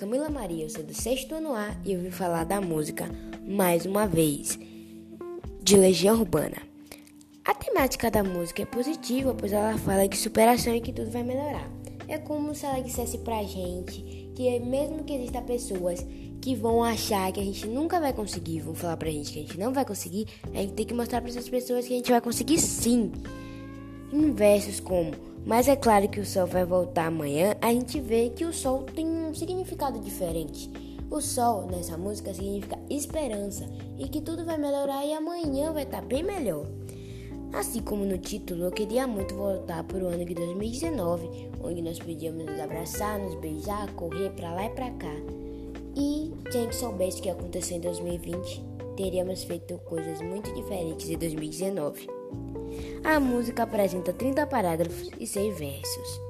Camila Maria, eu sou do sexto ano A e eu vim falar da música mais uma vez, de Legião Urbana. A temática da música é positiva, pois ela fala de superação e que tudo vai melhorar. É como se ela dissesse pra gente que mesmo que existam pessoas que vão achar que a gente nunca vai conseguir, vão falar pra gente que a gente não vai conseguir, a gente tem que mostrar pra essas pessoas que a gente vai conseguir sim. Em versos como mas é claro que o sol vai voltar amanhã, a gente vê que o sol tem um significado diferente. O sol nessa música significa esperança e que tudo vai melhorar e amanhã vai estar bem melhor. Assim como no título, eu queria muito voltar para o ano de 2019, onde nós podíamos nos abraçar, nos beijar, correr para lá e para cá. E se a gente soubesse o que ia acontecer em 2020, teríamos feito coisas muito diferentes em 2019. A música apresenta 30 parágrafos e 6 versos.